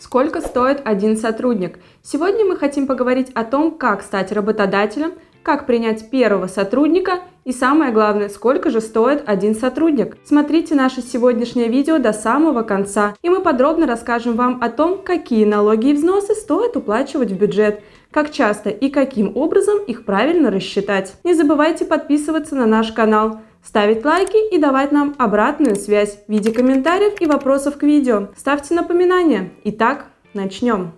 Сколько стоит один сотрудник? Сегодня мы хотим поговорить о том, как стать работодателем, как принять первого сотрудника и самое главное, сколько же стоит один сотрудник. Смотрите наше сегодняшнее видео до самого конца, и мы подробно расскажем вам о том, какие налоги и взносы стоит уплачивать в бюджет, как часто и каким образом их правильно рассчитать. Не забывайте подписываться на наш канал ставить лайки и давать нам обратную связь в виде комментариев и вопросов к видео. Ставьте напоминания. Итак, начнем.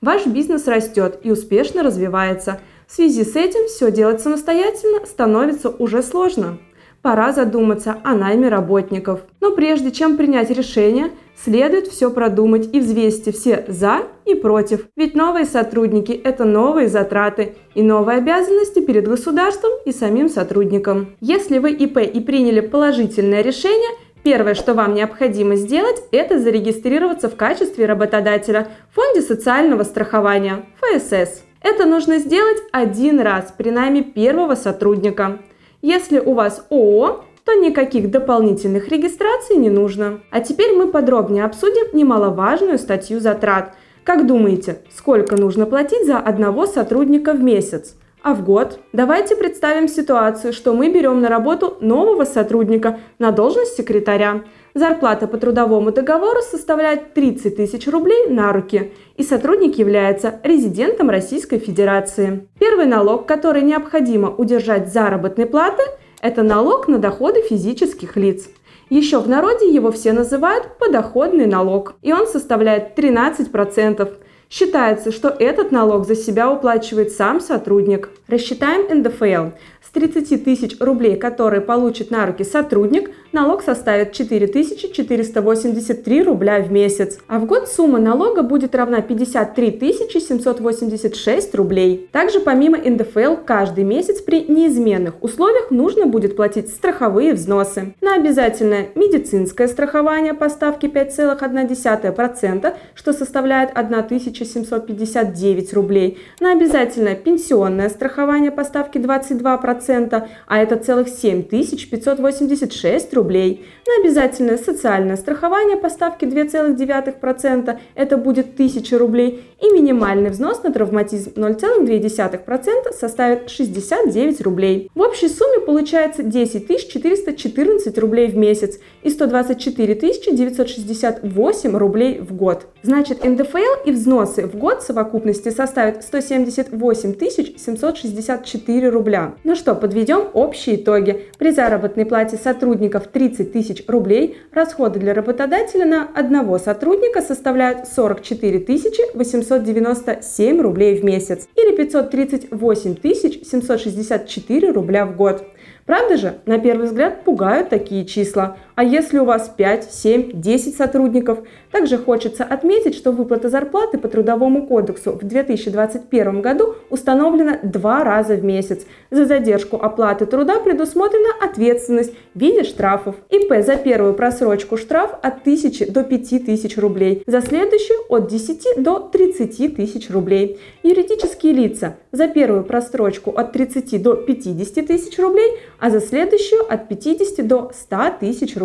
Ваш бизнес растет и успешно развивается. В связи с этим все делать самостоятельно становится уже сложно пора задуматься о найме работников. Но прежде чем принять решение, следует все продумать и взвесьте все «за» и «против». Ведь новые сотрудники – это новые затраты и новые обязанности перед государством и самим сотрудником. Если вы ИП и приняли положительное решение, Первое, что вам необходимо сделать, это зарегистрироваться в качестве работодателя в Фонде социального страхования ФСС. Это нужно сделать один раз при найме первого сотрудника. Если у вас ООО, то никаких дополнительных регистраций не нужно. А теперь мы подробнее обсудим немаловажную статью затрат. Как думаете, сколько нужно платить за одного сотрудника в месяц? А в год? Давайте представим ситуацию, что мы берем на работу нового сотрудника на должность секретаря. Зарплата по трудовому договору составляет 30 тысяч рублей на руки, и сотрудник является резидентом Российской Федерации. Первый налог, который необходимо удержать заработной платы, это налог на доходы физических лиц. Еще в народе его все называют подоходный налог, и он составляет 13%. Считается, что этот налог за себя уплачивает сам сотрудник. Рассчитаем НДФЛ. С 30 тысяч рублей, которые получит на руки сотрудник, налог составит 4483 рубля в месяц. А в год сумма налога будет равна 53 786 рублей. Также помимо НДФЛ каждый месяц при неизменных условиях нужно будет платить страховые взносы. На обязательное медицинское страхование по ставке 5,1%, что составляет 1759 рублей. На обязательное пенсионное страхование по ставке 22%, а это целых 7586 рублей рублей. На обязательное социальное страхование по ставке 2,9% это будет 1000 рублей. И минимальный взнос на травматизм 0,2% составит 69 рублей. В общей сумме получается 10 414 рублей в месяц и 124 968 рублей в год. Значит, НДФЛ и взносы в год в совокупности составят 178 764 рубля. Ну что, подведем общие итоги. При заработной плате сотрудников 30 тысяч рублей, расходы для работодателя на одного сотрудника составляют 44 897 рублей в месяц или 538 764 рубля в год. Правда же, на первый взгляд пугают такие числа. А если у вас 5, 7, 10 сотрудников? Также хочется отметить, что выплата зарплаты по Трудовому кодексу в 2021 году установлена два раза в месяц. За задержку оплаты труда предусмотрена ответственность в виде штрафов. ИП за первую просрочку штраф от 1000 до 5000 рублей, за следующую от 10 до 30 тысяч рублей. Юридические лица за первую просрочку от 30 до 50 тысяч рублей, а за следующую от 50 до 100 тысяч рублей.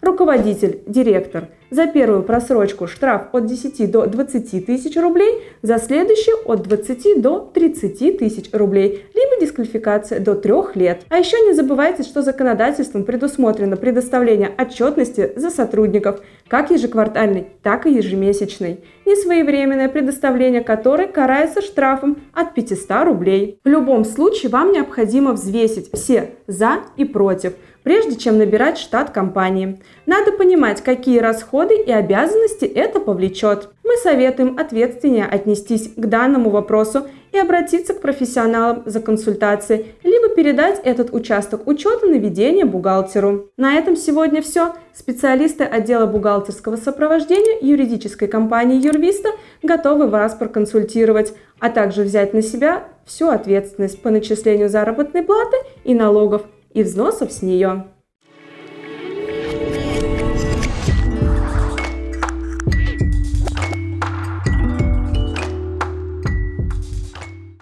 Руководитель, директор за первую просрочку штраф от 10 до 20 тысяч рублей, за следующую от 20 до 30 тысяч рублей, либо дисквалификация до 3 лет. А еще не забывайте, что законодательством предусмотрено предоставление отчетности за сотрудников, как ежеквартальной, так и ежемесячной. Несвоевременное предоставление которой карается штрафом от 500 рублей. В любом случае вам необходимо взвесить все «за» и «против», прежде чем набирать штат компании. Надо понимать, какие расходы и обязанности это повлечет. Мы советуем ответственнее отнестись к данному вопросу и обратиться к профессионалам за консультацией, либо передать этот участок учета на ведение бухгалтеру. На этом сегодня все. Специалисты отдела бухгалтерского сопровождения юридической компании Юрвиста готовы вас проконсультировать, а также взять на себя всю ответственность по начислению заработной платы и налогов и взносов с нее.